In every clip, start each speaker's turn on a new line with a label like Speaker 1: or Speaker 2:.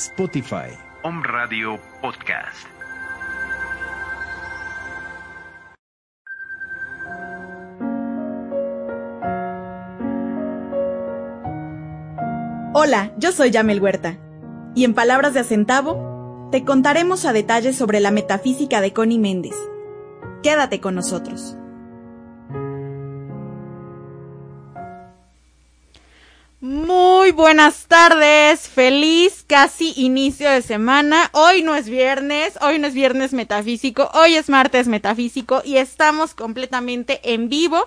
Speaker 1: Spotify.
Speaker 2: Om Radio Podcast.
Speaker 3: Hola, yo soy Yamel Huerta. Y en palabras de Acentavo, te contaremos a detalle sobre la metafísica de Connie Méndez. Quédate con nosotros. Muy buenas tardes, feliz casi inicio de semana. Hoy no es viernes, hoy no es viernes metafísico, hoy es martes metafísico y estamos completamente en vivo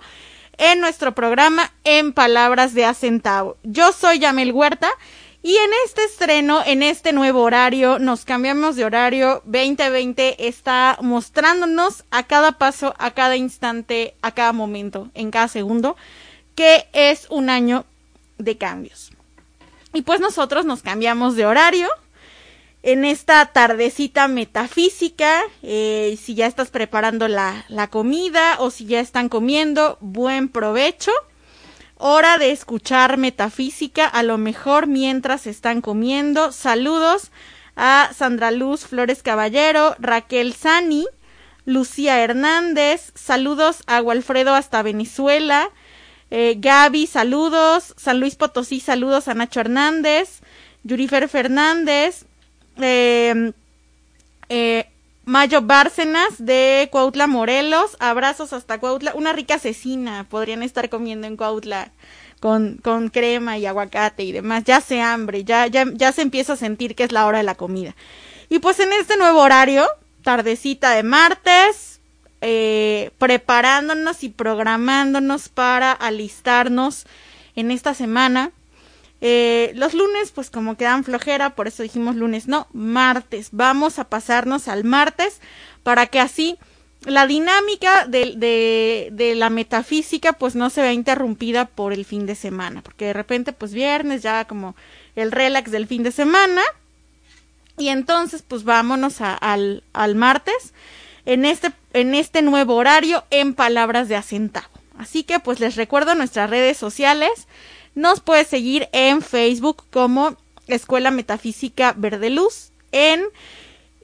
Speaker 3: en nuestro programa En Palabras de Acentavo. Yo soy Yamel Huerta y en este estreno, en este nuevo horario, nos cambiamos de horario. 2020 está mostrándonos a cada paso, a cada instante, a cada momento, en cada segundo, que es un año de cambios. Y pues nosotros nos cambiamos de horario en esta tardecita metafísica, eh, si ya estás preparando la, la comida o si ya están comiendo, buen provecho. Hora de escuchar metafísica, a lo mejor mientras están comiendo. Saludos a Sandra Luz Flores Caballero, Raquel Sani, Lucía Hernández, saludos a Walfredo hasta Venezuela, eh, Gaby, saludos, San Luis Potosí, saludos a Nacho Hernández, Yurifer Fernández, eh, eh, Mayo Bárcenas de Cuautla Morelos, abrazos hasta Cuautla, una rica cecina podrían estar comiendo en Cuautla con, con crema y aguacate y demás, ya se hambre, ya, ya, ya se empieza a sentir que es la hora de la comida. Y pues en este nuevo horario, tardecita de martes, eh, preparándonos y programándonos para alistarnos en esta semana. Eh, los lunes, pues como quedan flojera, por eso dijimos lunes, no, martes. Vamos a pasarnos al martes para que así la dinámica de, de, la metafísica pues no se vea interrumpida por el fin de semana, porque de repente pues viernes ya como el relax del fin de semana y entonces pues vámonos al, al martes en este, en este nuevo horario en palabras de acentavo. Así que pues les recuerdo nuestras redes sociales. Nos puedes seguir en Facebook como Escuela Metafísica Verde Luz, en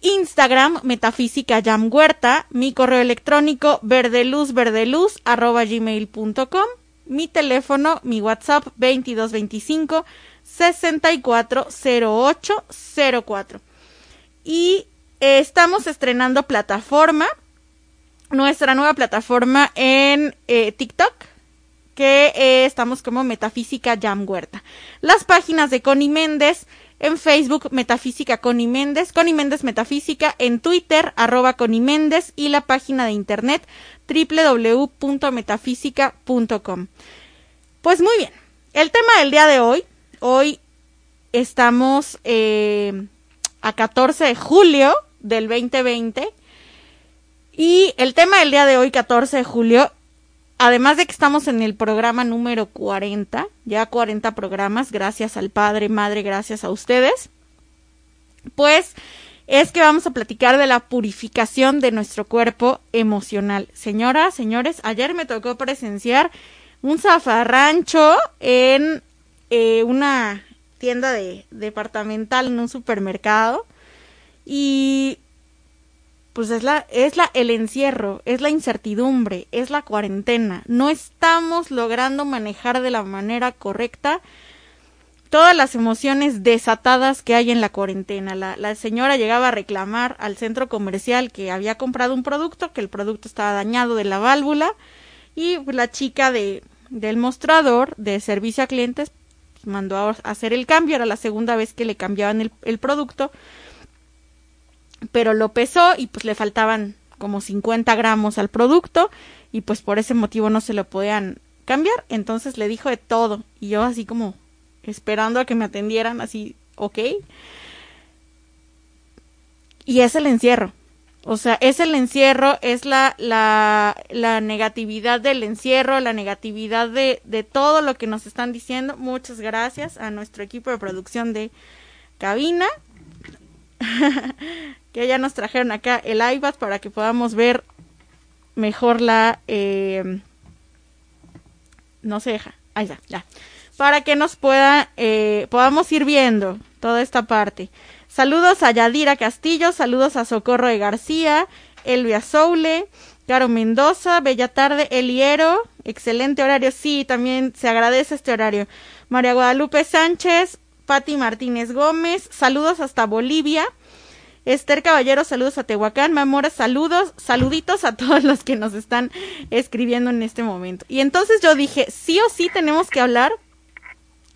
Speaker 3: Instagram Metafísica Jam Huerta, mi correo electrónico verdeluzverdeluz arroba gmail.com, mi teléfono, mi WhatsApp 2225 640804. Y estamos estrenando plataforma, nuestra nueva plataforma en eh, TikTok, que eh, estamos como Metafísica Jam Huerta. Las páginas de Connie Méndez en Facebook Metafísica Connie Méndez, Connie Méndez Metafísica, en Twitter arroba Connie Méndez y la página de internet www.metafísica.com. Pues muy bien, el tema del día de hoy, hoy estamos eh, a 14 de julio del 2020 y el tema del día de hoy, 14 de julio, además de que estamos en el programa número 40, ya 40 programas, gracias al Padre, Madre, gracias a ustedes, pues es que vamos a platicar de la purificación de nuestro cuerpo emocional. Señoras, señores, ayer me tocó presenciar un zafarrancho en eh, una tienda de departamental en un supermercado y pues es la es la el encierro, es la incertidumbre, es la cuarentena. No estamos logrando manejar de la manera correcta todas las emociones desatadas que hay en la cuarentena. La, la señora llegaba a reclamar al centro comercial que había comprado un producto, que el producto estaba dañado de la válvula y la chica de del mostrador de servicio a clientes pues, mandó a hacer el cambio, era la segunda vez que le cambiaban el producto pero lo pesó y pues le faltaban como 50 gramos al producto y pues por ese motivo no se lo podían cambiar. Entonces le dijo de todo y yo así como esperando a que me atendieran así, ok. Y es el encierro. O sea, es el encierro, es la, la, la negatividad del encierro, la negatividad de, de todo lo que nos están diciendo. Muchas gracias a nuestro equipo de producción de cabina. que ya nos trajeron acá el iPad para que podamos ver mejor la eh, no se deja ahí está ya para que nos pueda eh, podamos ir viendo toda esta parte Saludos a Yadira Castillo, saludos a Socorro de García, Elvia Soule, Caro Mendoza, Bella Tarde, Eliero, excelente horario, sí, también se agradece este horario. María Guadalupe Sánchez, Patti Martínez Gómez, saludos hasta Bolivia. Esther Caballero, saludos a Tehuacán. Mamora, saludos, saluditos a todos los que nos están escribiendo en este momento. Y entonces yo dije, sí o sí tenemos que hablar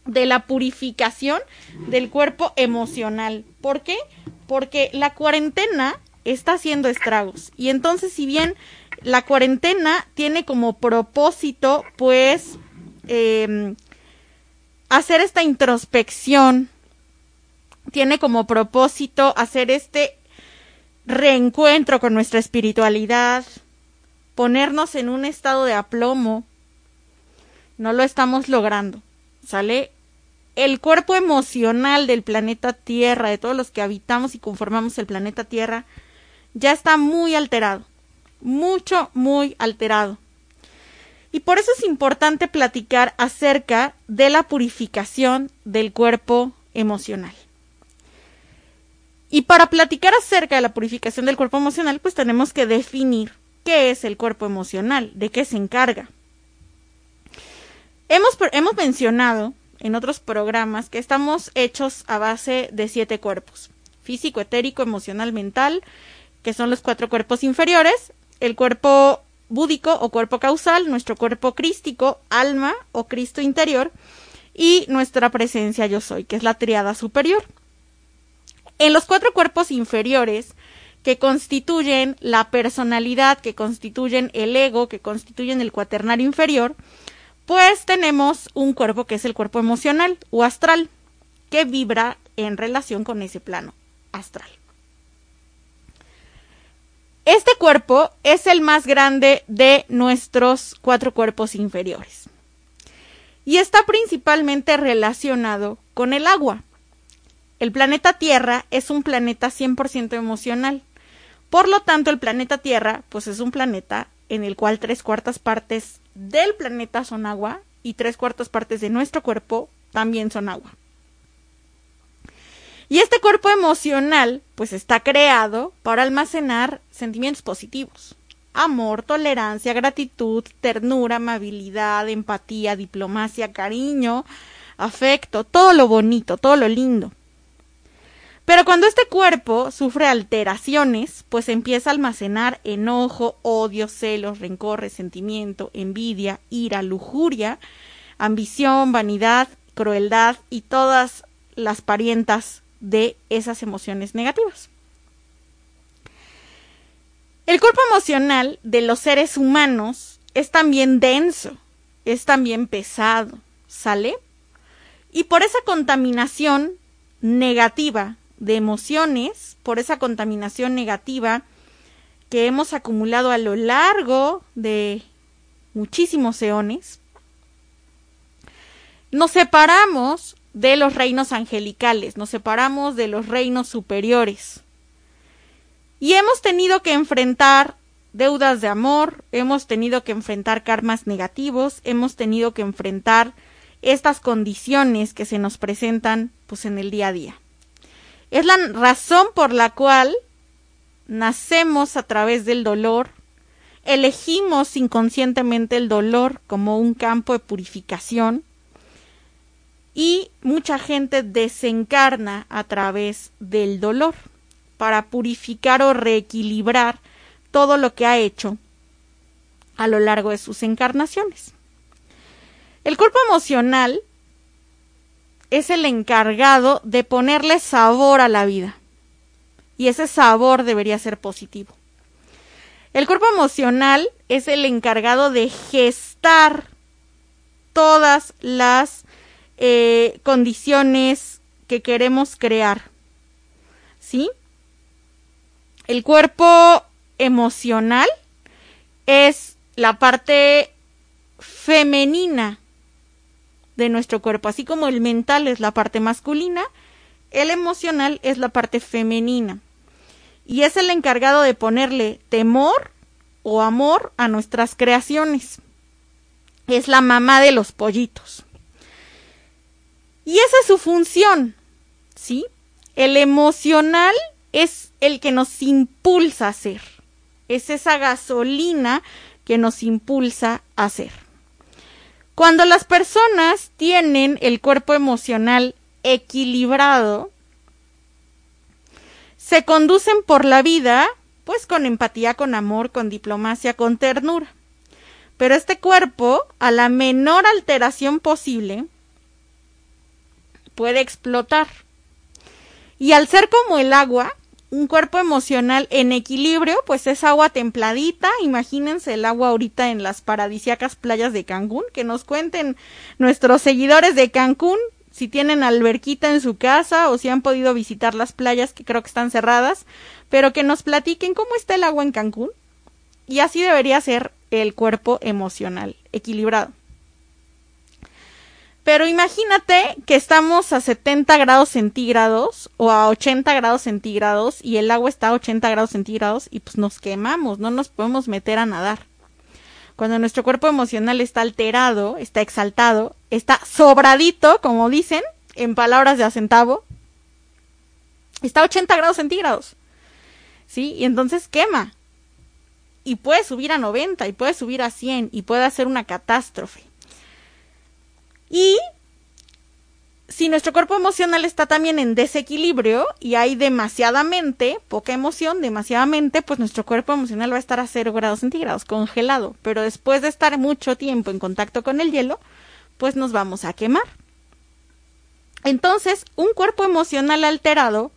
Speaker 3: de la purificación del cuerpo emocional. ¿Por qué? Porque la cuarentena está haciendo estragos. Y entonces, si bien la cuarentena tiene como propósito, pues, eh, hacer esta introspección, tiene como propósito hacer este reencuentro con nuestra espiritualidad, ponernos en un estado de aplomo, no lo estamos logrando, ¿sale? El cuerpo emocional del planeta Tierra, de todos los que habitamos y conformamos el planeta Tierra, ya está muy alterado mucho, muy alterado. Y por eso es importante platicar acerca de la purificación del cuerpo emocional. Y para platicar acerca de la purificación del cuerpo emocional, pues tenemos que definir qué es el cuerpo emocional, de qué se encarga. Hemos, hemos mencionado en otros programas que estamos hechos a base de siete cuerpos. Físico, etérico, emocional, mental, que son los cuatro cuerpos inferiores, el cuerpo búdico o cuerpo causal, nuestro cuerpo crístico, alma o Cristo interior, y nuestra presencia yo soy, que es la triada superior. En los cuatro cuerpos inferiores, que constituyen la personalidad, que constituyen el ego, que constituyen el cuaternario inferior, pues tenemos un cuerpo que es el cuerpo emocional o astral, que vibra en relación con ese plano astral. Este cuerpo es el más grande de nuestros cuatro cuerpos inferiores y está principalmente relacionado con el agua. El planeta Tierra es un planeta 100% emocional. Por lo tanto, el planeta Tierra, pues es un planeta en el cual tres cuartas partes del planeta son agua y tres cuartas partes de nuestro cuerpo también son agua. Y este cuerpo emocional, pues está creado para almacenar sentimientos positivos. Amor, tolerancia, gratitud, ternura, amabilidad, empatía, diplomacia, cariño, afecto, todo lo bonito, todo lo lindo. Pero cuando este cuerpo sufre alteraciones, pues empieza a almacenar enojo, odio, celos, rencor, resentimiento, envidia, ira, lujuria, ambición, vanidad, crueldad y todas las parientas de esas emociones negativas. El cuerpo emocional de los seres humanos es también denso, es también pesado, ¿sale? Y por esa contaminación negativa de emociones, por esa contaminación negativa que hemos acumulado a lo largo de muchísimos eones, nos separamos de los reinos angelicales, nos separamos de los reinos superiores. Y hemos tenido que enfrentar deudas de amor, hemos tenido que enfrentar karmas negativos, hemos tenido que enfrentar estas condiciones que se nos presentan pues en el día a día. Es la razón por la cual nacemos a través del dolor, elegimos inconscientemente el dolor como un campo de purificación, y mucha gente desencarna a través del dolor para purificar o reequilibrar todo lo que ha hecho a lo largo de sus encarnaciones. El cuerpo emocional es el encargado de ponerle sabor a la vida y ese sabor debería ser positivo. El cuerpo emocional es el encargado de gestar todas las eh, condiciones que queremos crear. ¿Sí? El cuerpo emocional es la parte femenina de nuestro cuerpo, así como el mental es la parte masculina, el emocional es la parte femenina. Y es el encargado de ponerle temor o amor a nuestras creaciones. Es la mamá de los pollitos. Y esa es su función, ¿sí? El emocional es el que nos impulsa a hacer. Es esa gasolina que nos impulsa a hacer. Cuando las personas tienen el cuerpo emocional equilibrado, se conducen por la vida pues con empatía, con amor, con diplomacia, con ternura. Pero este cuerpo, a la menor alteración posible, puede explotar. Y al ser como el agua, un cuerpo emocional en equilibrio, pues es agua templadita. Imagínense el agua ahorita en las paradisiacas playas de Cancún. Que nos cuenten nuestros seguidores de Cancún si tienen alberquita en su casa o si han podido visitar las playas que creo que están cerradas, pero que nos platiquen cómo está el agua en Cancún. Y así debería ser el cuerpo emocional, equilibrado. Pero imagínate que estamos a 70 grados centígrados o a 80 grados centígrados y el agua está a 80 grados centígrados y pues nos quemamos, no nos podemos meter a nadar. Cuando nuestro cuerpo emocional está alterado, está exaltado, está sobradito, como dicen, en palabras de acentavo, está a 80 grados centígrados. ¿Sí? Y entonces quema. Y puede subir a 90, y puede subir a 100, y puede hacer una catástrofe. Y si nuestro cuerpo emocional está también en desequilibrio y hay demasiadamente, poca emoción, demasiadamente, pues nuestro cuerpo emocional va a estar a 0 grados centígrados, congelado. Pero después de estar mucho tiempo en contacto con el hielo, pues nos vamos a quemar. Entonces, un cuerpo emocional alterado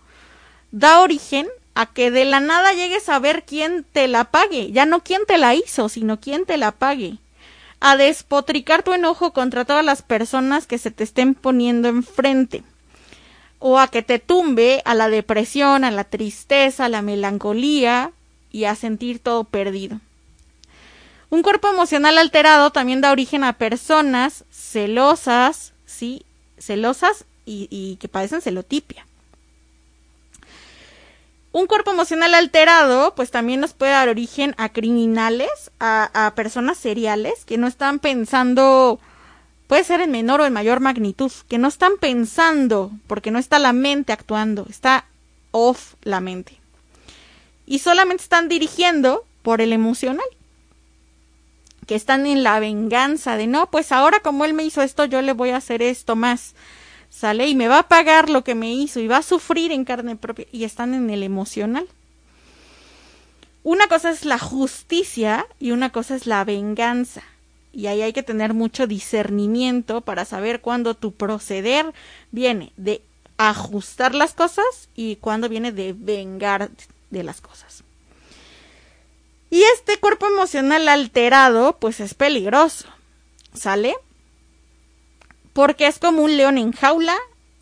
Speaker 3: da origen a que de la nada llegues a ver quién te la pague, ya no quién te la hizo, sino quién te la pague a despotricar tu enojo contra todas las personas que se te estén poniendo enfrente o a que te tumbe a la depresión, a la tristeza, a la melancolía y a sentir todo perdido. Un cuerpo emocional alterado también da origen a personas celosas, sí, celosas y, y que padecen celotipia. Un cuerpo emocional alterado, pues también nos puede dar origen a criminales, a, personas seriales que no están pensando, puede ser en menor o en mayor magnitud, que no están pensando, porque no está la mente actuando, está off la mente. Y solamente están dirigiendo por el emocional. Que están en la venganza de no, pues ahora como él me hizo esto, yo le voy a hacer esto más sale y me va a pagar lo que me hizo y va a sufrir en carne propia y están en el emocional. Una cosa es la justicia y una cosa es la venganza. Y ahí hay que tener mucho discernimiento para saber cuándo tu proceder viene de ajustar las cosas y cuándo viene de vengar de las cosas. Y este cuerpo emocional alterado, pues es peligroso. ¿Sale? Porque es como un león en jaula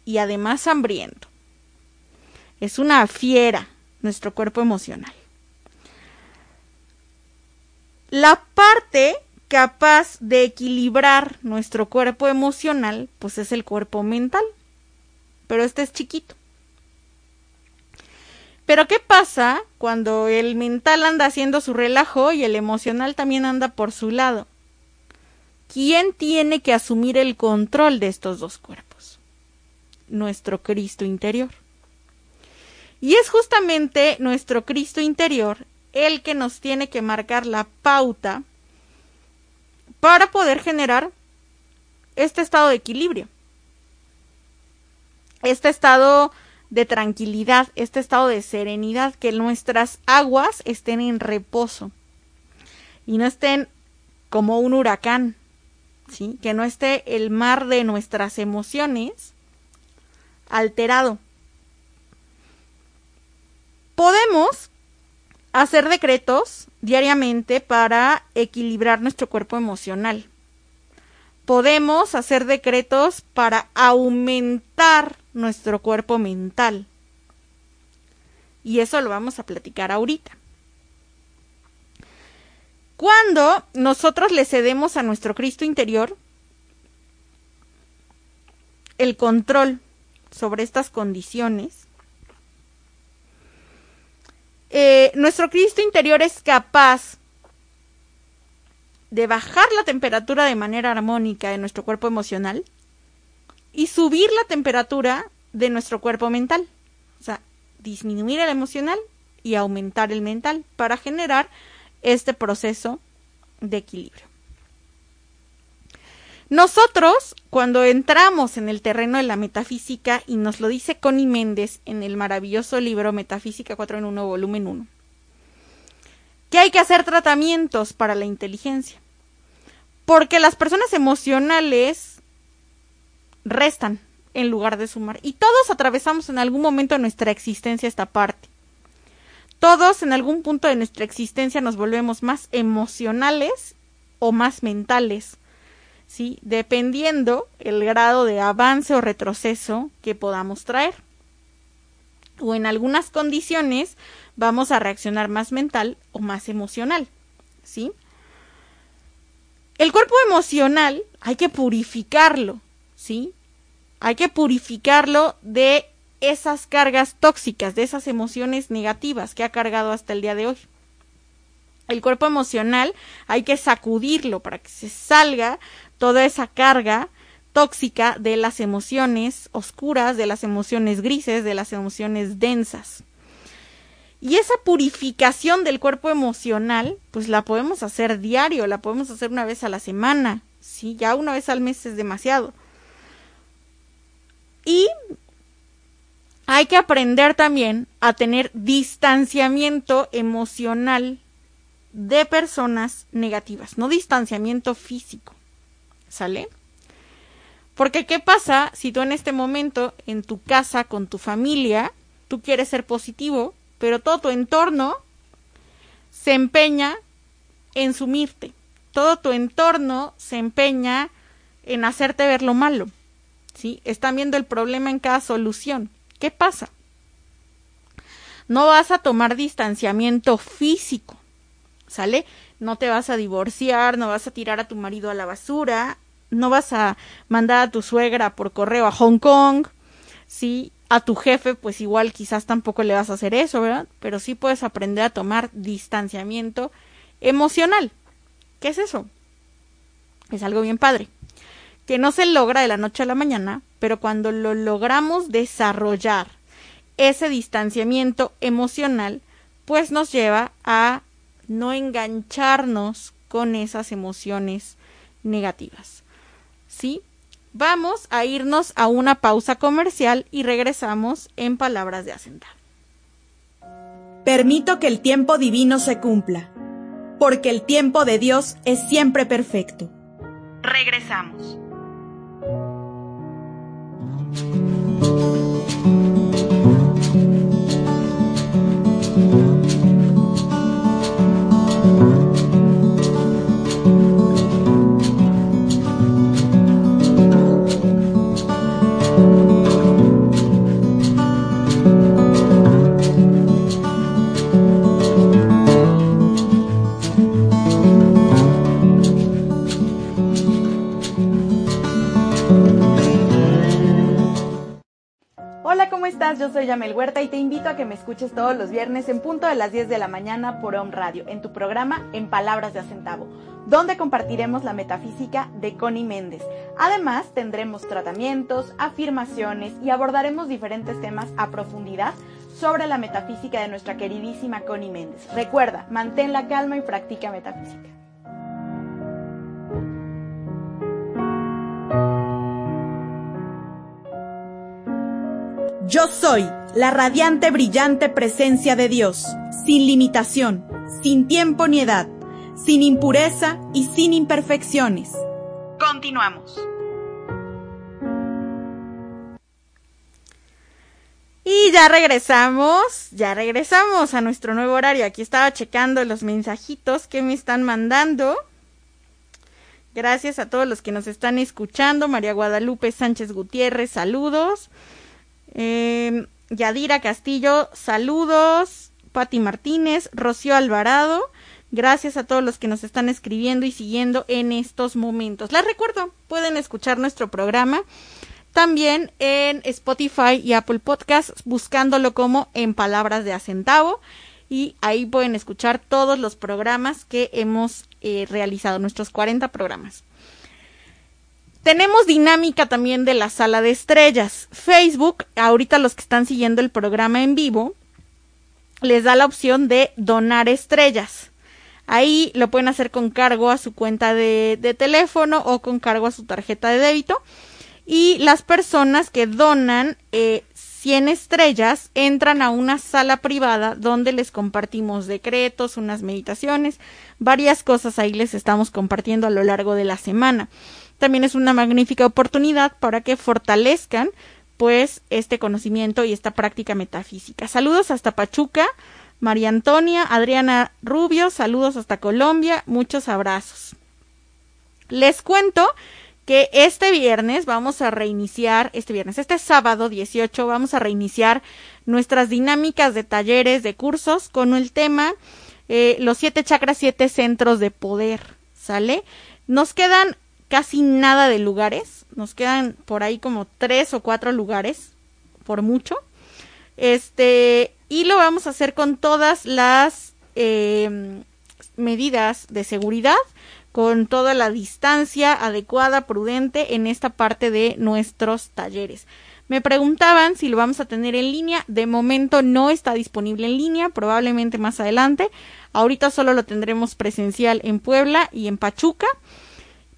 Speaker 3: y además hambriento. Es una fiera nuestro cuerpo emocional. La parte capaz de equilibrar nuestro cuerpo emocional, pues es el cuerpo mental. Pero este es chiquito. Pero ¿qué pasa cuando el mental anda haciendo su relajo y el emocional también anda por su lado? ¿Quién tiene que asumir el control de estos dos cuerpos? Nuestro Cristo interior. Y es justamente nuestro Cristo interior el que nos tiene que marcar la pauta para poder generar este estado de equilibrio, este estado de tranquilidad, este estado de serenidad, que nuestras aguas estén en reposo y no estén como un huracán, que no esté el mar de nuestras emociones alterado. Podemos hacer decretos diariamente para equilibrar nuestro cuerpo emocional. Podemos hacer decretos para aumentar nuestro cuerpo mental. Y eso lo vamos a platicar ahorita. Cuando nosotros le cedemos a nuestro Cristo interior el control sobre estas condiciones, eh, nuestro Cristo interior es capaz de bajar la temperatura de manera armónica de nuestro cuerpo emocional y subir la temperatura de nuestro cuerpo mental. O sea, disminuir el emocional y aumentar el mental para generar este proceso de equilibrio. Nosotros, cuando entramos en el terreno de la metafísica, y nos lo dice Connie Méndez en el maravilloso libro Metafísica 4 en 1, volumen 1, que hay que hacer tratamientos para la inteligencia. Porque las personas emocionales restan en lugar de sumar. Y todos atravesamos en algún momento de nuestra existencia esta parte. Todos en algún punto de nuestra existencia nos volvemos más emocionales o más mentales, ¿sí? Dependiendo el grado de avance o retroceso que podamos traer. O en algunas condiciones vamos a reaccionar más mental o más emocional, ¿sí? El cuerpo emocional hay que purificarlo, ¿sí? Hay que purificarlo de esas cargas tóxicas, de esas emociones negativas que ha cargado hasta el día de hoy. El cuerpo emocional hay que sacudirlo para que se salga toda esa carga tóxica de las emociones oscuras, de las emociones grises, de las emociones densas. Y esa purificación del cuerpo emocional, pues la podemos hacer diario, la podemos hacer una vez a la semana, sí, ya una vez al mes es demasiado. Y hay que aprender también a tener distanciamiento emocional de personas negativas, no distanciamiento físico. ¿Sale? Porque ¿qué pasa si tú en este momento, en tu casa, con tu familia, tú quieres ser positivo, pero todo tu entorno se empeña en sumirte? Todo tu entorno se empeña en hacerte ver lo malo. ¿Sí? Están viendo el problema en cada solución. ¿Qué pasa? No vas a tomar distanciamiento físico, ¿sale? No te vas a divorciar, no vas a tirar a tu marido a la basura, no vas a mandar a tu suegra por correo a Hong Kong, ¿sí? A tu jefe, pues igual quizás tampoco le vas a hacer eso, ¿verdad? Pero sí puedes aprender a tomar distanciamiento emocional. ¿Qué es eso? Es algo bien padre que no se logra de la noche a la mañana, pero cuando lo logramos desarrollar, ese distanciamiento emocional, pues nos lleva a no engancharnos con esas emociones negativas. ¿Sí? Vamos a irnos a una pausa comercial y regresamos en palabras de asentar.
Speaker 1: Permito que el tiempo divino se cumpla, porque el tiempo de Dios es siempre perfecto.
Speaker 3: Regresamos.
Speaker 1: Yo soy Yamel Huerta y te invito a que me escuches todos los viernes en punto de las 10 de la mañana por Home Radio, en tu programa En Palabras de Acentavo, donde compartiremos la metafísica de Connie Méndez. Además, tendremos tratamientos, afirmaciones y abordaremos diferentes temas a profundidad sobre la metafísica de nuestra queridísima Connie Méndez. Recuerda, mantén la calma y practica metafísica. Yo soy la radiante, brillante presencia de Dios, sin limitación, sin tiempo ni edad, sin impureza y sin imperfecciones. Continuamos.
Speaker 3: Y ya regresamos, ya regresamos a nuestro nuevo horario. Aquí estaba checando los mensajitos que me están mandando. Gracias a todos los que nos están escuchando. María Guadalupe Sánchez Gutiérrez, saludos. Eh, Yadira Castillo, saludos. Pati Martínez, Rocío Alvarado. Gracias a todos los que nos están escribiendo y siguiendo en estos momentos. Les recuerdo, pueden escuchar nuestro programa también en Spotify y Apple Podcasts, buscándolo como en palabras de acentavo. Y ahí pueden escuchar todos los programas que hemos eh, realizado, nuestros 40 programas. Tenemos dinámica también de la sala de estrellas. Facebook, ahorita los que están siguiendo el programa en vivo, les da la opción de donar estrellas. Ahí lo pueden hacer con cargo a su cuenta de, de, teléfono o con cargo a su tarjeta de débito. Y las personas que donan eh, 100 estrellas entran a una sala privada donde les compartimos decretos, unas meditaciones, varias cosas ahí les estamos compartiendo a lo largo de la semana. También es una magnífica oportunidad para que fortalezcan pues este conocimiento y esta práctica metafísica. Saludos hasta Pachuca. María Antonia, Adriana Rubio, saludos hasta Colombia, muchos abrazos. Les cuento que este viernes vamos a reiniciar, este viernes, este sábado 18 vamos a reiniciar nuestras dinámicas de talleres, de cursos con el tema eh, los siete chakras, siete centros de poder, ¿sale? Nos quedan casi nada de lugares, nos quedan por ahí como tres o cuatro lugares, por mucho. Este, y lo vamos a hacer con todas las eh, medidas de seguridad, con toda la distancia adecuada, prudente en esta parte de nuestros talleres. Me preguntaban si lo vamos a tener en línea. De momento no está disponible en línea, probablemente más adelante. Ahorita solo lo tendremos presencial en Puebla y en Pachuca,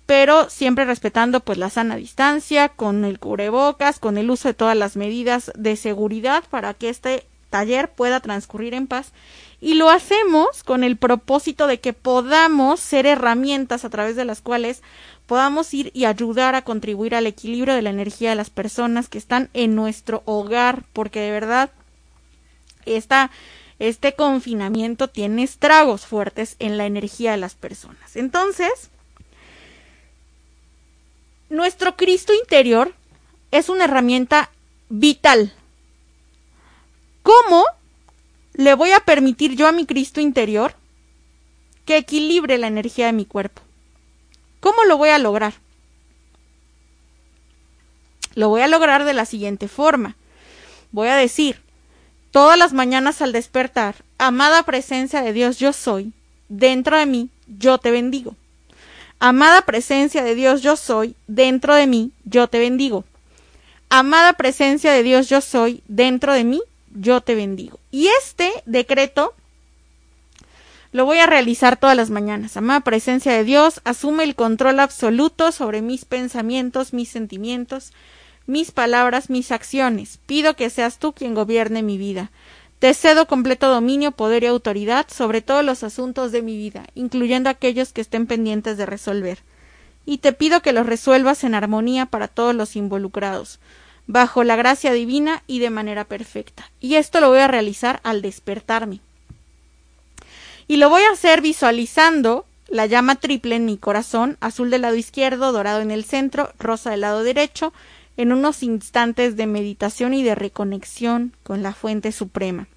Speaker 3: pero siempre respetando pues la sana distancia, con el cubrebocas, con el uso de todas las medidas de seguridad para que este taller pueda transcurrir en paz y lo hacemos con el propósito de que podamos ser herramientas a través de las cuales podamos ir y ayudar a contribuir al equilibrio de la energía de las personas que están en nuestro hogar, porque de verdad este confinamiento tiene estragos fuertes en la energía de las personas. Entonces, nuestro Cristo interior es una herramienta vital ¿Cómo le voy a permitir yo a mi Cristo interior que equilibre la energía de mi cuerpo? ¿Cómo lo voy a lograr? Lo voy a lograr de la siguiente forma. Voy a decir, todas las mañanas al despertar, amada presencia de Dios yo soy, dentro de mí yo te bendigo. Amada presencia de Dios yo soy, dentro de mí yo te bendigo. Amada presencia de Dios yo soy, dentro de mí yo te bendigo. Y este decreto lo voy a realizar todas las mañanas. Amada presencia de Dios, asume el control absoluto sobre mis pensamientos, mis sentimientos, mis palabras, mis acciones. Pido que seas tú quien gobierne mi vida. Te cedo completo dominio, poder y autoridad sobre todos los asuntos de mi vida, incluyendo aquellos que estén pendientes de resolver. Y te pido que los resuelvas en armonía para todos los involucrados bajo la gracia divina y de manera perfecta. Y esto lo voy a realizar al despertarme. Y lo voy a hacer visualizando la llama triple en mi corazón, azul del lado izquierdo, dorado en el centro, rosa del lado derecho, en unos instantes de meditación y de reconexión con la fuente suprema.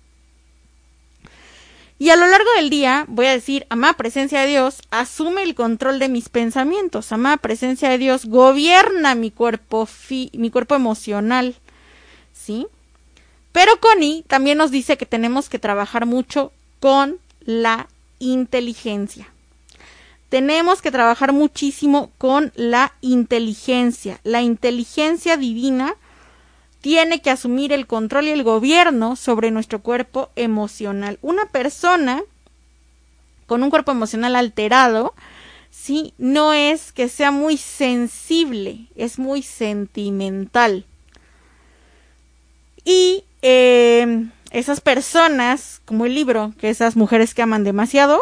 Speaker 3: Y a lo largo del día voy a decir, amada presencia de Dios, asume el control de mis pensamientos. Amada presencia de Dios, gobierna mi cuerpo, mi cuerpo emocional. ¿Sí? Pero Connie también nos dice que tenemos que trabajar mucho con la inteligencia. Tenemos que trabajar muchísimo con la inteligencia. La inteligencia divina tiene que asumir el control y el gobierno sobre nuestro cuerpo emocional. Una persona con un cuerpo emocional alterado, sí, no es que sea muy sensible, es muy sentimental. Y eh, esas personas, como el libro, que esas mujeres que aman demasiado,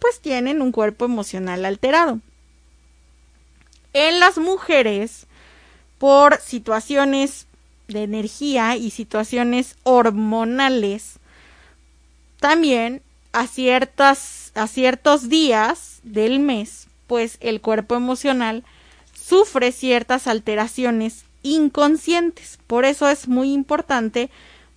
Speaker 3: pues tienen un cuerpo emocional alterado. En las mujeres, por situaciones de energía y situaciones hormonales, también a, ciertas, a ciertos días del mes, pues el cuerpo emocional sufre ciertas alteraciones inconscientes. Por eso es muy importante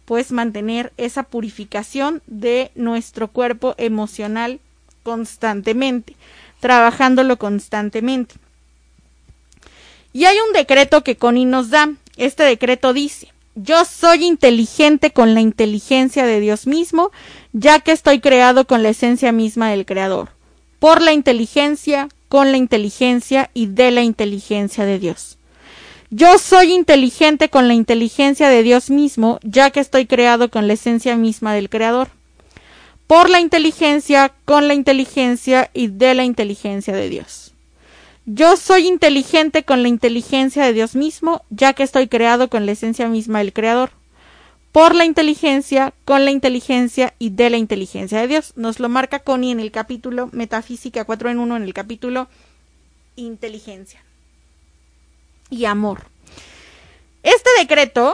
Speaker 3: pues mantener esa purificación de nuestro cuerpo emocional constantemente, trabajándolo constantemente. Y hay un decreto que Connie nos da, este decreto dice, yo soy inteligente con la inteligencia de Dios mismo, ya que estoy creado con la esencia misma del Creador. Por la inteligencia con la inteligencia y de la inteligencia de Dios. Yo soy inteligente con la inteligencia de Dios mismo, ya que estoy creado con la esencia misma del Creador. Por la inteligencia, con la inteligencia y de la inteligencia de Dios. Yo soy inteligente con la inteligencia de Dios mismo, ya que estoy creado con la esencia misma del Creador. Por la inteligencia, con la inteligencia y de la inteligencia de Dios. Nos lo marca Connie en el capítulo Metafísica 4 en 1, en el capítulo Inteligencia y Amor. Este decreto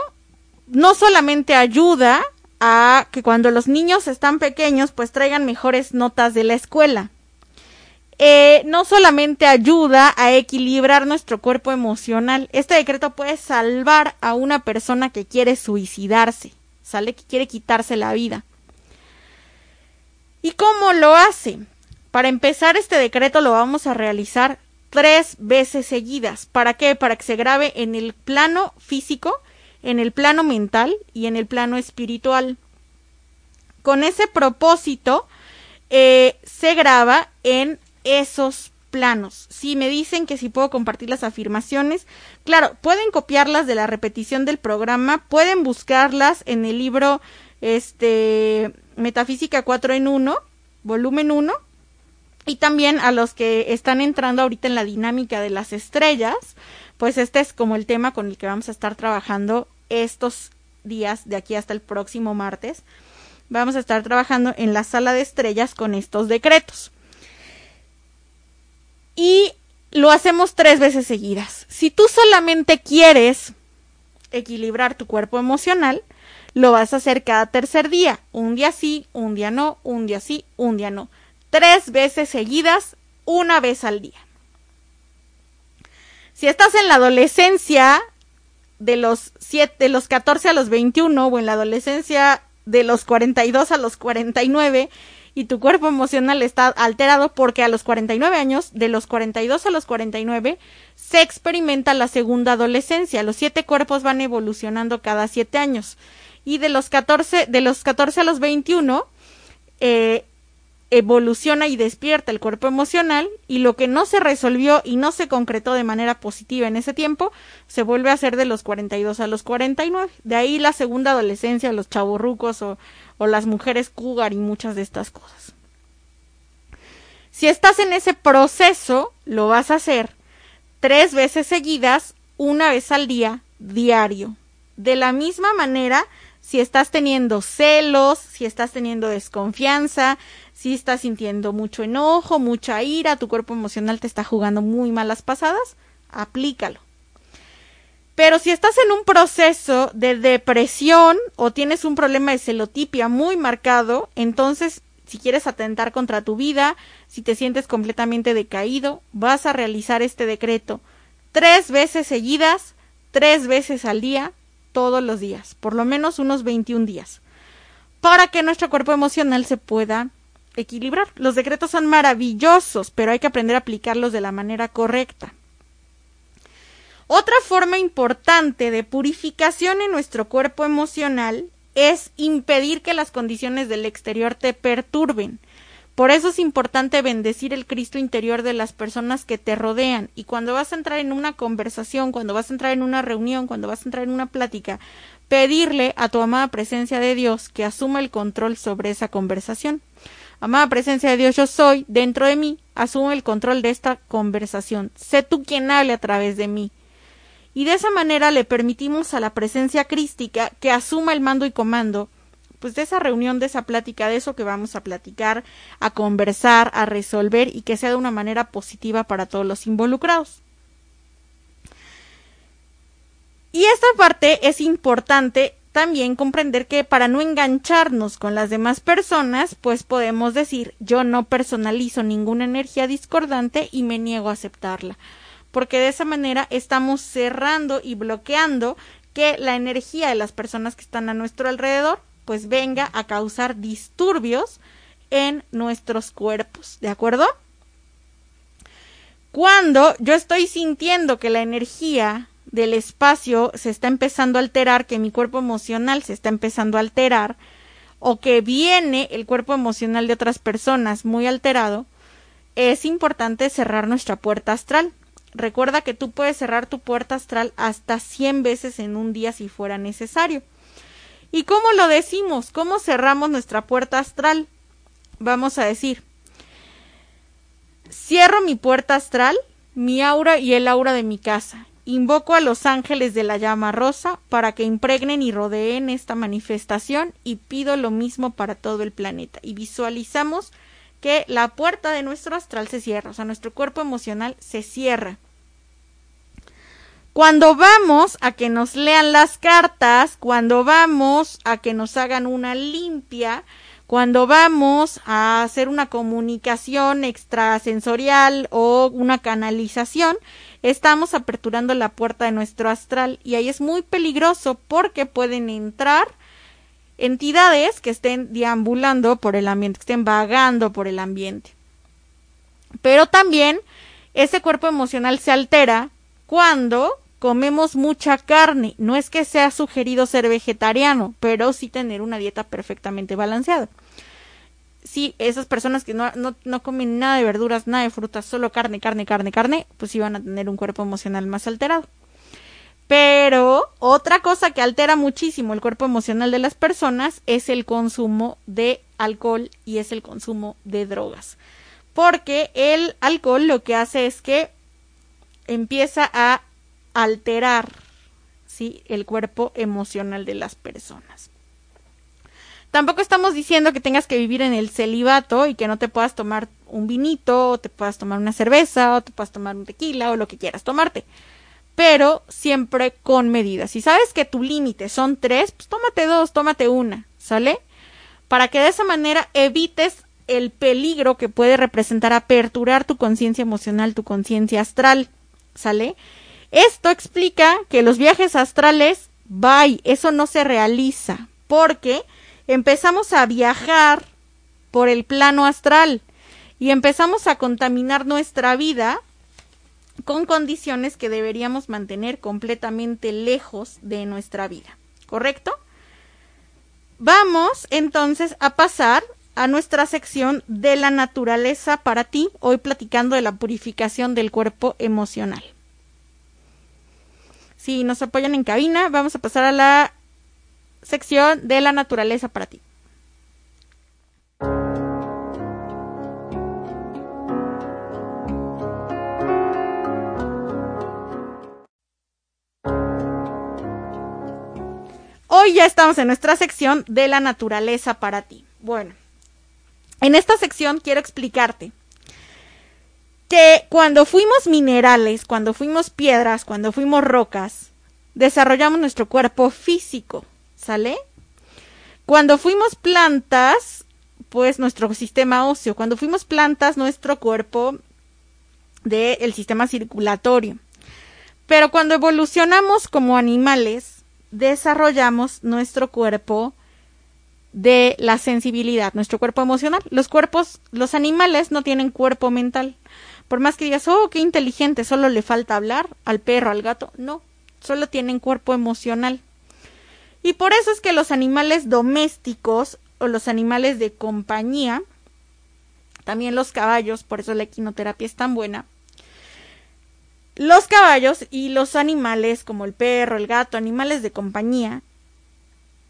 Speaker 3: no solamente ayuda a que cuando los niños están pequeños, pues traigan mejores notas de la escuela, eh, no solamente ayuda a equilibrar nuestro cuerpo emocional, este decreto puede salvar a una persona que quiere suicidarse, ¿sale? Que quiere quitarse la vida. ¿Y cómo lo hace? Para empezar, este decreto lo vamos a realizar tres veces seguidas. ¿Para qué? Para que se grabe en el plano físico, en el plano mental y en el plano espiritual. Con ese propósito, eh, se graba en esos planos. Si me dicen que si puedo compartir las afirmaciones, claro, pueden copiarlas de la repetición del programa, pueden buscarlas en el libro este Metafísica 4 en 1, volumen 1, y también a los que están entrando ahorita en la dinámica de las estrellas, pues este es como el tema con el que vamos a estar trabajando estos días de aquí hasta el próximo martes. Vamos a estar trabajando en la sala de estrellas con estos decretos y lo hacemos tres veces seguidas. Si tú solamente quieres equilibrar tu cuerpo emocional, lo vas a hacer cada tercer día. Un día sí, un día no, un día sí, un día no. Tres veces seguidas, una vez al día. Si estás en la adolescencia de los, siete, de los 14 a los 21 o en la adolescencia de los 42 a los 49 y tu cuerpo emocional está alterado porque a los 49 años, de los 42 a los 49, se experimenta la segunda adolescencia. Los siete cuerpos van evolucionando cada siete años. Y de los 14, de los 14 a los 21, eh, evoluciona y despierta el cuerpo emocional y lo que no se resolvió y no se concretó de manera positiva en ese tiempo se vuelve a hacer de los 42 a los 49. De ahí la segunda adolescencia, los chaburrucos o o las mujeres cougar y muchas de estas cosas. Si estás en ese proceso, lo vas a hacer tres veces seguidas, una vez al día, diario. De la misma manera, si estás teniendo celos, si estás teniendo desconfianza, si estás sintiendo mucho enojo, mucha ira, tu cuerpo emocional te está jugando muy malas pasadas, aplícalo. Pero si estás en un proceso de depresión o tienes un problema de celotipia muy marcado, entonces si quieres atentar contra tu vida, si te sientes completamente decaído, vas a realizar este decreto tres veces seguidas, tres veces al día, todos los días, por lo menos unos 21 días, para que nuestro cuerpo emocional se pueda equilibrar. Los decretos son maravillosos, pero hay que aprender a aplicarlos de la manera correcta. Otra forma importante de purificación en nuestro cuerpo emocional es impedir que las condiciones del exterior te perturben. Por eso es importante bendecir el Cristo interior de las personas que te rodean. Y cuando vas a entrar en una conversación, cuando vas a entrar en una reunión, cuando vas a entrar en una plática, pedirle a tu amada presencia de Dios que asuma el control sobre esa conversación. Amada presencia de Dios, yo soy dentro de mí, asume el control de esta conversación. Sé tú quien hable a través de mí y de esa manera le permitimos a la presencia crística que asuma el mando y comando pues de esa reunión, de esa plática, de eso que vamos a platicar, a conversar, a resolver y que sea de una manera positiva para todos los involucrados. Y esta parte es importante también comprender que para no engancharnos con las demás personas, pues podemos decir yo no personalizo ninguna energía discordante y me niego a aceptarla porque de esa manera estamos cerrando y bloqueando que la energía de las personas que están a nuestro alrededor pues venga a causar disturbios en nuestros cuerpos, ¿de acuerdo? Cuando yo estoy sintiendo que la energía del espacio se está empezando a alterar, que mi cuerpo emocional se está empezando a alterar, o que viene el cuerpo emocional de otras personas muy alterado, es importante cerrar nuestra puerta astral. Recuerda que tú puedes cerrar tu puerta astral hasta 100 veces en un día si fuera necesario. ¿Y cómo lo decimos? ¿Cómo cerramos nuestra puerta astral? Vamos a decir, cierro mi puerta astral, mi aura y el aura de mi casa. Invoco a los ángeles de la llama rosa para que impregnen y rodeen esta manifestación y pido lo mismo para todo el planeta. Y visualizamos que la puerta de nuestro astral se cierra, o sea, nuestro cuerpo emocional se cierra. Cuando vamos a que nos lean las cartas, cuando vamos a que nos hagan una limpia, cuando vamos a hacer una comunicación extrasensorial o una canalización, estamos aperturando la puerta de nuestro astral y ahí es muy peligroso porque pueden entrar entidades que estén deambulando por el ambiente, que estén vagando por el ambiente. Pero también ese cuerpo emocional se altera cuando comemos mucha carne. No es que sea sugerido ser vegetariano, pero sí tener una dieta perfectamente balanceada. Sí, esas personas que no, no, no comen nada de verduras, nada de frutas, solo carne, carne, carne, carne, pues van a tener un cuerpo emocional más alterado. Pero otra cosa que altera muchísimo el cuerpo emocional de las personas es el consumo de alcohol y es el consumo de drogas. Porque el alcohol lo que hace es que empieza a alterar ¿sí? el cuerpo emocional de las personas. Tampoco estamos diciendo que tengas que vivir en el celibato y que no te puedas tomar un vinito, o te puedas tomar una cerveza, o te puedas tomar un tequila, o lo que quieras tomarte. Pero siempre con medidas. Si sabes que tu límite son tres, pues tómate dos, tómate una, ¿sale? Para que de esa manera evites el peligro que puede representar aperturar tu conciencia emocional, tu conciencia astral, ¿sale? Esto explica que los viajes astrales, bye, eso no se realiza, porque empezamos a viajar por el plano astral y empezamos a contaminar nuestra vida con condiciones que deberíamos mantener completamente lejos de nuestra vida, ¿correcto? Vamos entonces a pasar a nuestra sección de la naturaleza para ti, hoy platicando de la purificación del cuerpo emocional. Si nos apoyan en cabina, vamos a pasar a la sección de la naturaleza para ti. Hoy ya estamos en nuestra sección de la naturaleza para ti. Bueno, en esta sección quiero explicarte que cuando fuimos minerales, cuando fuimos piedras, cuando fuimos rocas, desarrollamos nuestro cuerpo físico, ¿sale? Cuando fuimos plantas, pues nuestro sistema óseo, cuando fuimos plantas, nuestro cuerpo del sistema circulatorio. Pero cuando evolucionamos como animales, desarrollamos nuestro cuerpo de la sensibilidad, nuestro cuerpo emocional. Los cuerpos, los animales no tienen cuerpo mental. Por más que digas, oh, qué inteligente, solo le falta hablar al perro, al gato, no, solo tienen cuerpo emocional. Y por eso es que los animales domésticos o los animales de compañía, también los caballos, por eso la equinoterapia es tan buena, los caballos y los animales como el perro, el gato, animales de compañía,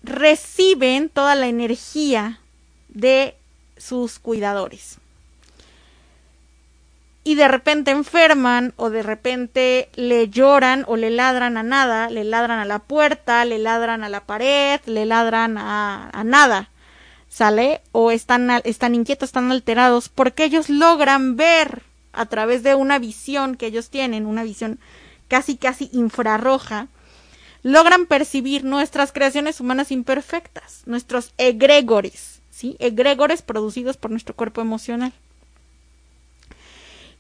Speaker 3: reciben toda la energía de sus cuidadores y de repente enferman o de repente le lloran o le ladran a nada, le ladran a la puerta, le ladran a la pared, le ladran a, a nada, ¿sale? O están, están inquietos, están alterados, porque ellos logran ver a través de una visión que ellos tienen, una visión casi casi infrarroja, logran percibir nuestras creaciones humanas imperfectas, nuestros egregores, ¿sí? Egregores producidos por nuestro cuerpo emocional.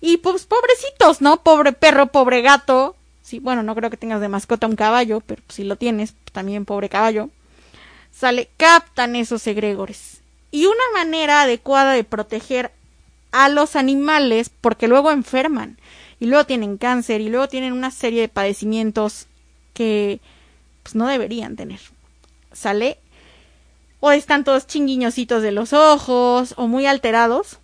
Speaker 3: Y pues pobrecitos, ¿no? Pobre perro, pobre gato. Sí, bueno, no creo que tengas de mascota un caballo, pero si lo tienes, pues, también pobre caballo. Sale, captan esos egregores. Y una manera adecuada de proteger a los animales, porque luego enferman, y luego tienen cáncer, y luego tienen una serie de padecimientos que pues no deberían tener. ¿Sale? O están todos chinguiñositos de los ojos, o muy alterados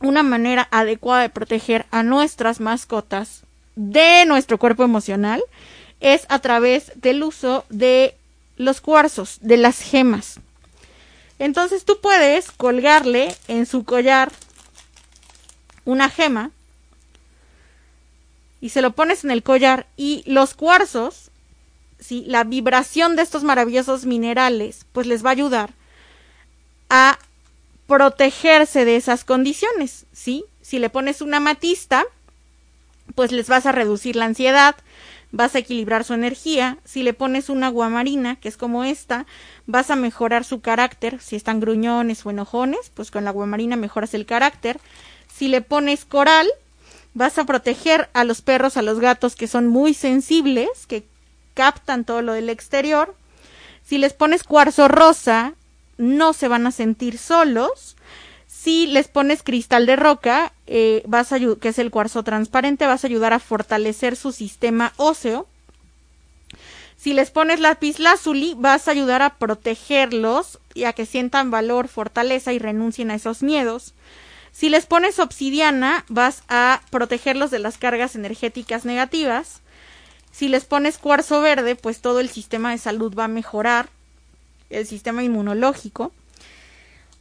Speaker 3: una manera adecuada de proteger a nuestras mascotas de nuestro cuerpo emocional es a través del uso de los cuarzos, de las gemas. Entonces tú puedes colgarle en su collar una gema y se lo pones en el collar y los cuarzos, ¿sí? la vibración de estos maravillosos minerales, pues les va a ayudar a protegerse de esas condiciones, ¿sí? Si le pones una matista, pues les vas a reducir la ansiedad, vas a equilibrar su energía. Si le pones una guamarina, que es como esta, vas a mejorar su carácter. Si están gruñones o enojones, pues con la guamarina mejoras el carácter. Si le pones coral, vas a proteger a los perros, a los gatos que son muy sensibles, que captan todo lo del exterior. Si les pones cuarzo rosa, no se van a sentir solos. Si les pones cristal de roca, eh, vas a que es el cuarzo transparente, vas a ayudar a fortalecer su sistema óseo. Si les pones lápiz lazuli, vas a ayudar a protegerlos y a que sientan valor, fortaleza y renuncien a esos miedos. Si les pones obsidiana, vas a protegerlos de las cargas energéticas negativas. Si les pones cuarzo verde, pues todo el sistema de salud va a mejorar el sistema inmunológico,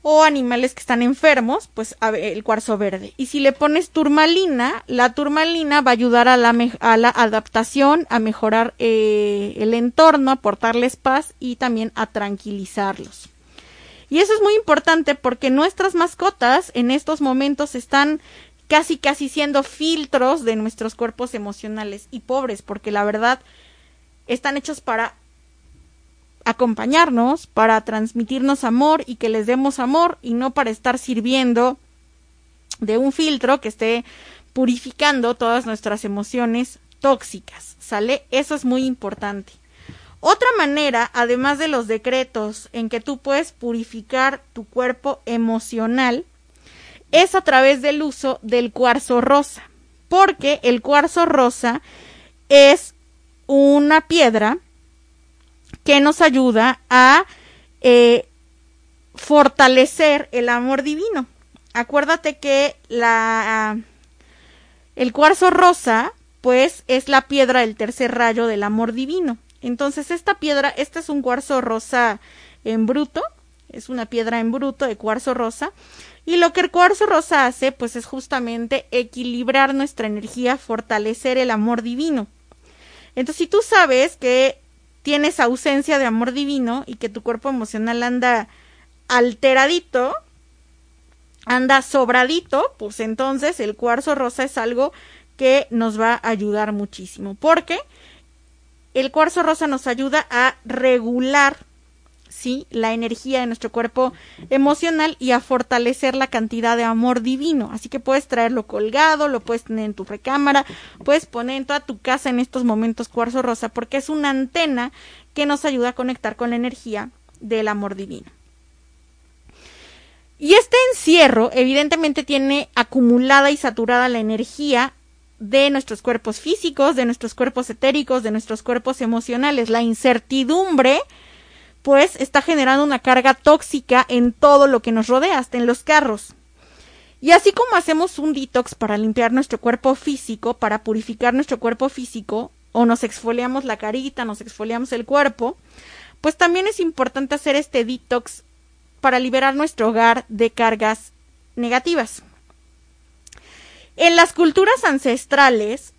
Speaker 3: o animales que están enfermos, pues el cuarzo verde. Y si le pones turmalina, la turmalina va a ayudar a la, adaptación, a mejorar eh, el entorno, a aportarles paz y también a tranquilizarlos. Y eso es muy importante porque nuestras mascotas en estos momentos están casi casi siendo filtros de nuestros cuerpos emocionales y pobres porque la verdad están hechos para acompañarnos, para transmitirnos amor y que les demos amor y no para estar sirviendo de un filtro que esté purificando todas nuestras emociones tóxicas, ¿sale? Eso es muy importante. Otra manera, además de los decretos en que tú puedes purificar tu cuerpo emocional, es a través del uso del cuarzo rosa, porque el cuarzo rosa es una piedra que nos ayuda a eh, fortalecer el amor divino. Acuérdate que la el cuarzo rosa, pues, es la piedra del tercer rayo del amor divino. Entonces, esta piedra, este es un cuarzo rosa en bruto, es una piedra en bruto de cuarzo rosa. Y lo que el cuarzo rosa hace, pues, es justamente equilibrar nuestra energía, fortalecer el amor divino. Entonces, si tú sabes que tienes ausencia de amor divino y que tu cuerpo emocional anda alteradito, anda sobradito, pues entonces el cuarzo rosa es algo que nos va a ayudar muchísimo, porque el cuarzo rosa nos ayuda a regular ¿sí? la energía de nuestro cuerpo emocional y a fortalecer la cantidad de amor divino. Así que puedes traerlo colgado, lo puedes tener en tu recámara, puedes poner en toda tu casa en estos momentos cuarzo rosa porque es una antena que nos ayuda a conectar con la energía del amor divino. Y este encierro evidentemente tiene acumulada y saturada la energía de nuestros cuerpos físicos, de nuestros cuerpos etéricos, de nuestros cuerpos emocionales. La incertidumbre pues está generando una carga tóxica en todo lo que nos rodea, hasta en los carros. Y así como hacemos un detox para limpiar nuestro cuerpo físico, para purificar nuestro cuerpo físico, o nos exfoliamos la carita, nos exfoliamos el cuerpo, pues también es importante hacer este detox para liberar nuestro hogar de cargas negativas. En las culturas ancestrales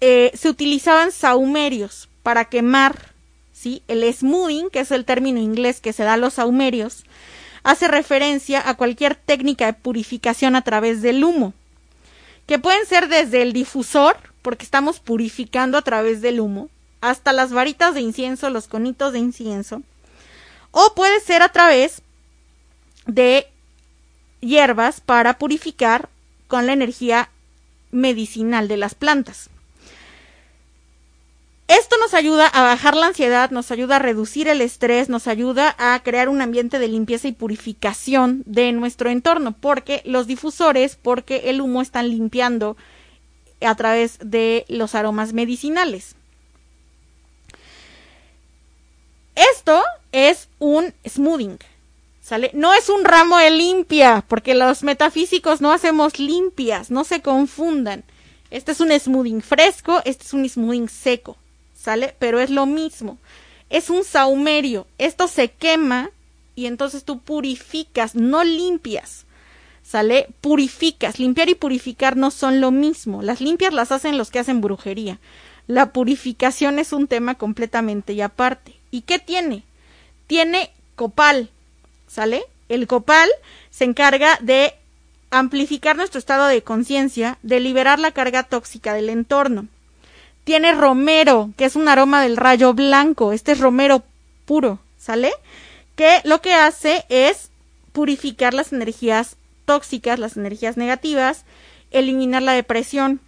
Speaker 3: eh, se utilizaban saumerios para quemar el smoothing, que es el término inglés que se da a los saumerios, hace referencia a cualquier técnica de purificación a través del humo, que pueden ser desde el difusor, porque estamos purificando a través del humo, hasta las varitas de incienso, los conitos de incienso, o puede ser a través de hierbas para purificar con la energía medicinal de las plantas. Esto nos ayuda a bajar la ansiedad, nos ayuda a reducir el estrés, nos ayuda a crear un ambiente de limpieza y purificación de nuestro entorno, porque los difusores, porque el humo están limpiando a través de los aromas medicinales. Esto es un smoothing, ¿Sale? No es un ramo de limpia, porque los metafísicos no hacemos limpias, no se confundan. Este es un smoothing fresco, este es un smoothing seco, ¿sale? Pero es lo mismo. Es un saumerio. Esto se quema y entonces tú purificas, no limpias. ¿Sale? Purificas. Limpiar y purificar no son lo mismo. Las limpias las hacen los que hacen brujería. La purificación es un tema completamente y aparte. ¿Y qué tiene? Tiene copal, ¿sale? El copal se encarga de amplificar nuestro estado de conciencia, de liberar la carga tóxica del entorno. Tiene romero, que es un aroma del rayo blanco, este es romero puro, ¿sale? Que lo que hace es purificar las energías tóxicas, las energías negativas, eliminar la depresión.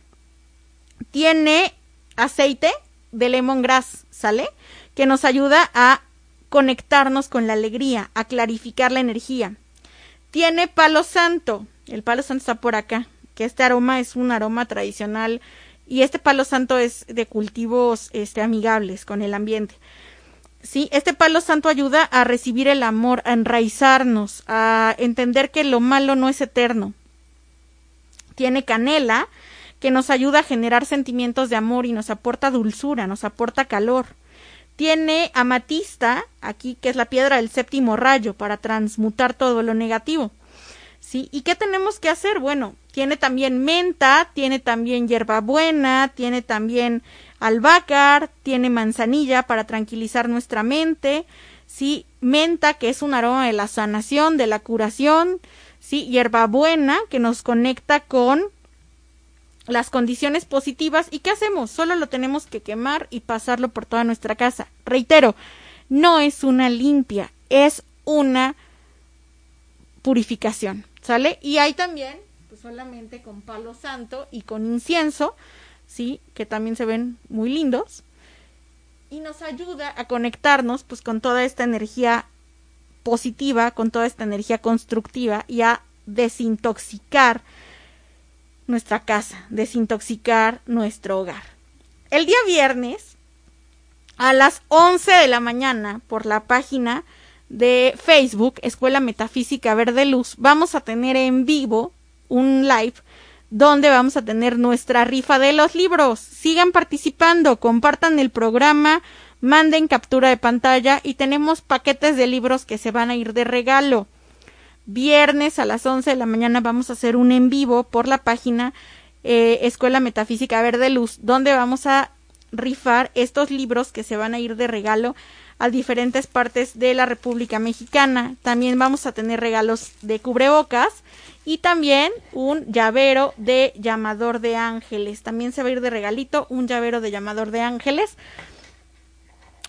Speaker 3: Tiene aceite de lemongrass, ¿sale? Que nos ayuda a conectarnos con la alegría, a clarificar la energía. Tiene palo santo, el palo santo está por acá, que este aroma es un aroma tradicional y este palo santo es de cultivos este, amigables con el ambiente. Sí, este palo santo ayuda a recibir el amor, a enraizarnos, a entender que lo malo no es eterno. Tiene canela, que nos ayuda a generar sentimientos de amor y nos aporta dulzura, nos aporta calor. Tiene amatista, aquí que es la piedra del séptimo rayo, para transmutar todo lo negativo. ¿Sí? ¿Y qué tenemos que hacer? Bueno, tiene también menta, tiene también hierbabuena, tiene también albahaca, tiene manzanilla para tranquilizar nuestra mente, ¿sí? Menta, que es un aroma de la sanación, de la curación, ¿sí? Hierbabuena, que nos conecta con las condiciones positivas y ¿qué hacemos? Solo lo tenemos que quemar y pasarlo por toda nuestra casa. Reitero, no es una limpia, es una purificación, ¿sale? Y hay también, solamente con palo santo y con incienso, ¿sí? Que también se ven muy lindos. Y nos ayuda a conectarnos pues con toda esta energía positiva, con toda esta energía constructiva y a desintoxicar nuestra casa, desintoxicar nuestro hogar. El día viernes, a las 11 de la mañana, por la página de Facebook, Escuela Metafísica Verde Luz, vamos a tener en vivo un live donde vamos a tener nuestra rifa de los libros. Sigan participando, compartan el programa, manden captura de pantalla y tenemos paquetes de libros que se van a ir de regalo viernes a las 11 de la mañana vamos a hacer un en vivo por la página eh, Escuela Metafísica Verde Luz, donde vamos a rifar estos libros que se van a ir de regalo a diferentes partes de la República Mexicana. También vamos a tener regalos de cubrebocas y también un llavero de llamador de ángeles. También se va a ir de regalito un llavero de llamador de ángeles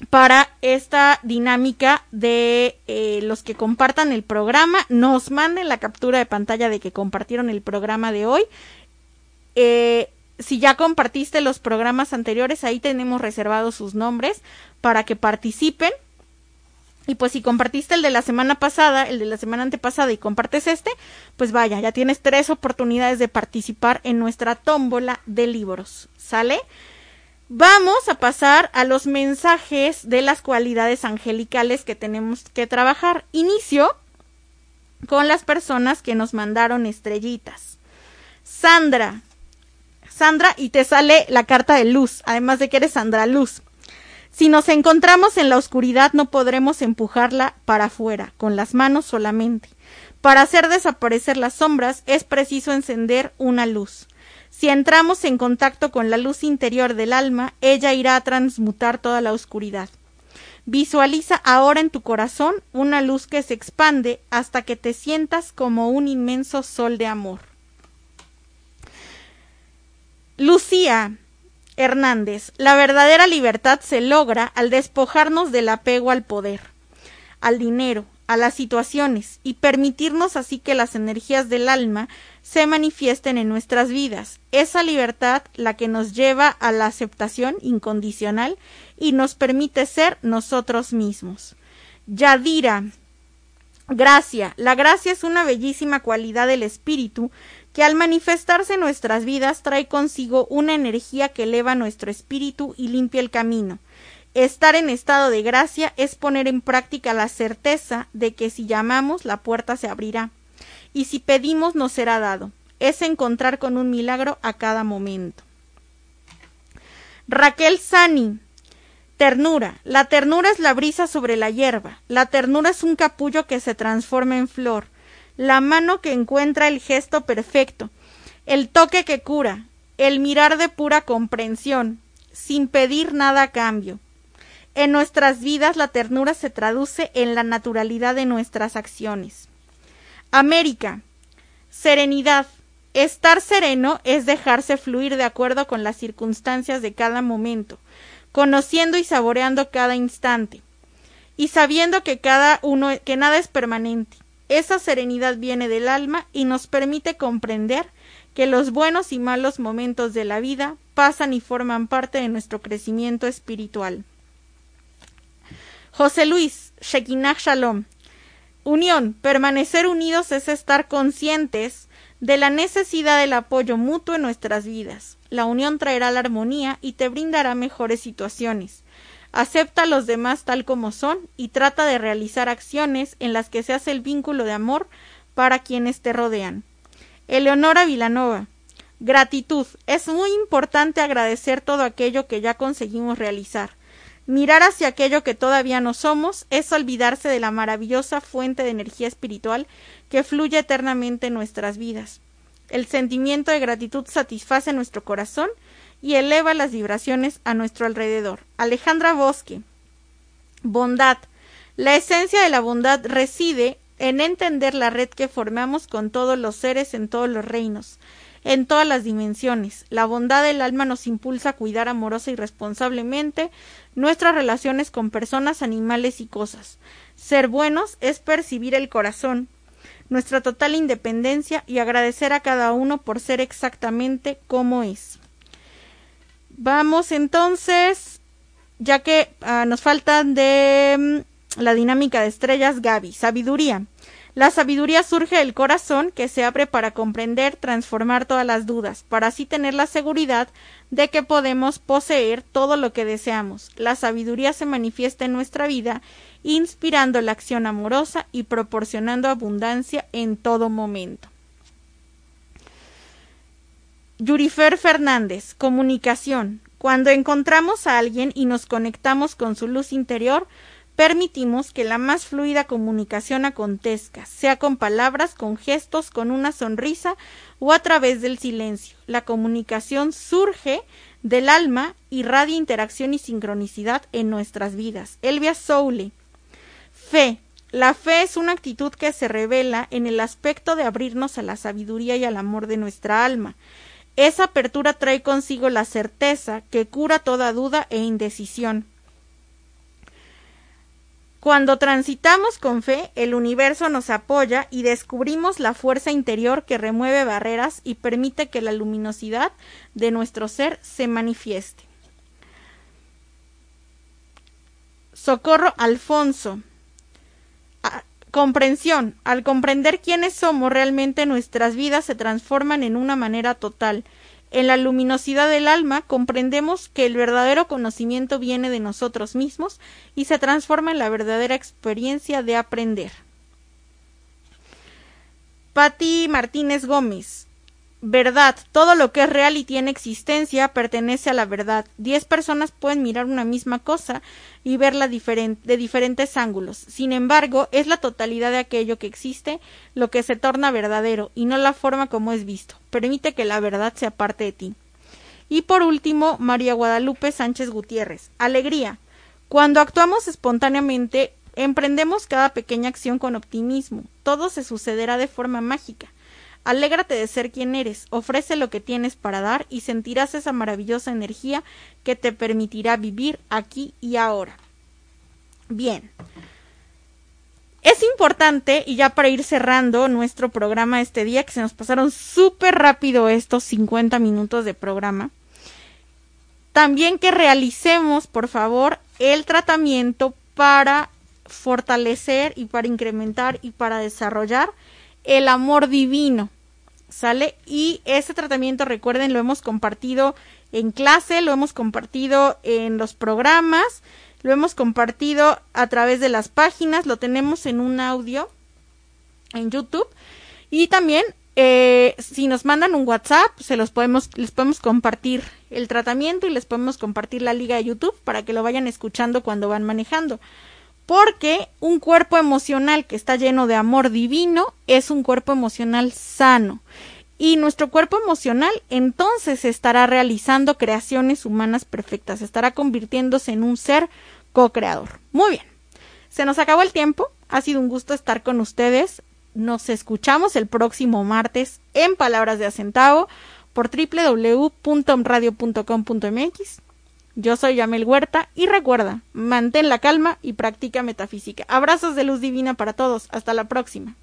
Speaker 3: para esta dinámica de eh, los que compartan el programa, nos manden la captura de pantalla de que compartieron el programa de hoy. Eh, si ya compartiste los programas anteriores, ahí tenemos reservados sus nombres para que participen. Y pues si compartiste el de la semana pasada, el de la semana antepasada y compartes este, pues vaya, ya tienes tres oportunidades de participar en nuestra tómbola de libros. ¿Sale? Vamos a pasar a los mensajes de las cualidades angelicales que tenemos que trabajar. Inicio con las personas que nos mandaron estrellitas. Sandra. Sandra, y te sale la carta de luz, además de que eres Sandra Luz. Si nos encontramos en la oscuridad no podremos empujarla para afuera, con las manos solamente. Para hacer desaparecer las sombras es preciso encender una luz. Si entramos en contacto con la luz interior del alma, ella irá a transmutar toda la oscuridad. Visualiza ahora en tu corazón una luz que se expande hasta que te sientas como un inmenso sol de amor. Lucía Hernández, la verdadera libertad se logra al despojarnos del apego al poder, al dinero, a las situaciones y permitirnos así que las energías del alma se manifiesten en nuestras vidas. Esa libertad la que nos lleva a la aceptación incondicional y nos permite ser nosotros mismos. Yadira, gracia. La gracia es una bellísima cualidad del espíritu que al manifestarse nuestras vidas trae consigo una energía que eleva nuestro espíritu y limpia el camino Estar en estado de gracia es poner en práctica la certeza de que si llamamos la puerta se abrirá y si pedimos nos será dado. Es encontrar con un milagro a cada momento. Raquel Sani. Ternura. La ternura es la brisa sobre la hierba. La ternura es un capullo que se transforma en flor. La mano que encuentra el gesto perfecto. El toque que cura. El mirar de pura comprensión, sin pedir nada a cambio. En nuestras vidas la ternura se traduce en la naturalidad de nuestras acciones. América. Serenidad. Estar sereno es dejarse fluir de acuerdo con las circunstancias de cada momento, conociendo y saboreando cada instante, y sabiendo que cada uno que nada es permanente. Esa serenidad viene del alma y nos permite comprender que los buenos y malos momentos de la vida pasan y forman parte de nuestro crecimiento espiritual. José Luis, Shekinah Shalom. Unión. Permanecer unidos es estar conscientes de la necesidad del apoyo mutuo en nuestras vidas. La unión traerá la armonía y te brindará mejores situaciones. Acepta a los demás tal como son y trata de realizar acciones en las que se hace el vínculo de amor para quienes te rodean. Eleonora Vilanova. Gratitud. Es muy importante agradecer todo aquello que ya conseguimos realizar. Mirar hacia aquello que todavía no somos es olvidarse de la maravillosa fuente de energía espiritual que fluye eternamente en nuestras vidas. El sentimiento de gratitud satisface nuestro corazón y eleva las vibraciones a nuestro alrededor. Alejandra Bosque. Bondad. La esencia de la bondad reside en entender la red que formamos con todos los seres en todos los reinos, en todas las dimensiones. La bondad del alma nos impulsa a cuidar amorosa y responsablemente nuestras relaciones con personas, animales y cosas. Ser buenos es percibir el corazón, nuestra total independencia y agradecer a cada uno por ser exactamente como es. Vamos entonces, ya que uh, nos faltan de mm, la dinámica de estrellas, Gaby, sabiduría. La sabiduría surge del corazón que se abre para comprender, transformar todas las dudas, para así tener la seguridad de que podemos poseer todo lo que deseamos. La sabiduría se manifiesta en nuestra vida, inspirando la acción amorosa y proporcionando abundancia en todo momento. Yurifer Fernández, comunicación. Cuando encontramos a alguien y nos conectamos con su luz interior, permitimos que la más fluida comunicación acontezca, sea con palabras, con gestos, con una sonrisa o a través del silencio. La comunicación surge del alma y radia interacción y sincronicidad en nuestras vidas. Elvia Soule. Fe. La fe es una actitud que se revela en el aspecto de abrirnos a la sabiduría y al amor de nuestra alma. Esa apertura trae consigo la certeza que cura toda duda e indecisión. Cuando transitamos con fe, el universo nos apoya y descubrimos la fuerza interior que remueve barreras y permite que la luminosidad de nuestro ser se manifieste. Socorro Alfonso. Comprensión. Al comprender quiénes somos realmente nuestras vidas se transforman en una manera total. En la luminosidad del alma comprendemos que el verdadero conocimiento viene de nosotros mismos y se transforma en la verdadera experiencia de aprender. Patti Martínez Gómez Verdad. Todo lo que es real y tiene existencia pertenece a la verdad. Diez personas pueden mirar una misma cosa y verla de diferentes ángulos. Sin embargo, es la totalidad de aquello que existe lo que se torna verdadero y no la forma como es visto. Permite que la verdad sea parte de ti. Y por último, María Guadalupe Sánchez Gutiérrez. Alegría. Cuando actuamos espontáneamente, emprendemos cada pequeña acción con optimismo. Todo se sucederá de forma mágica. Alégrate de ser quien eres, ofrece lo que tienes para dar y sentirás esa maravillosa energía que te permitirá vivir aquí y ahora. Bien. Es importante, y ya para ir cerrando nuestro programa este día, que se nos pasaron súper rápido estos 50 minutos de programa, también que realicemos, por favor, el tratamiento para fortalecer y para incrementar y para desarrollar el amor divino. ¿Sale? Y ese tratamiento, recuerden, lo hemos compartido en clase, lo hemos compartido en los programas, lo hemos compartido a través de las páginas, lo tenemos en un audio en YouTube y también eh, si nos mandan un WhatsApp, se los podemos, les podemos compartir el tratamiento y les podemos compartir la liga de YouTube para que lo vayan escuchando cuando van manejando. Porque un cuerpo emocional que está lleno de amor divino es un cuerpo emocional sano. Y nuestro cuerpo emocional entonces estará realizando creaciones humanas perfectas, estará convirtiéndose en un ser co-creador. Muy bien. Se nos acabó el tiempo. Ha sido un gusto estar con ustedes. Nos escuchamos el próximo martes en Palabras de Acentavo por www.radio.com.mx. Yo soy Yamel Huerta y recuerda, mantén la calma y practica metafísica. Abrazos de luz divina para todos. Hasta la próxima.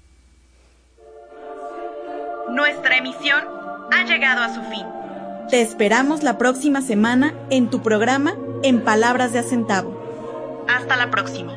Speaker 1: Nuestra emisión ha llegado a su fin. Te esperamos la próxima semana en tu programa En Palabras de Acentavo. Hasta la próxima.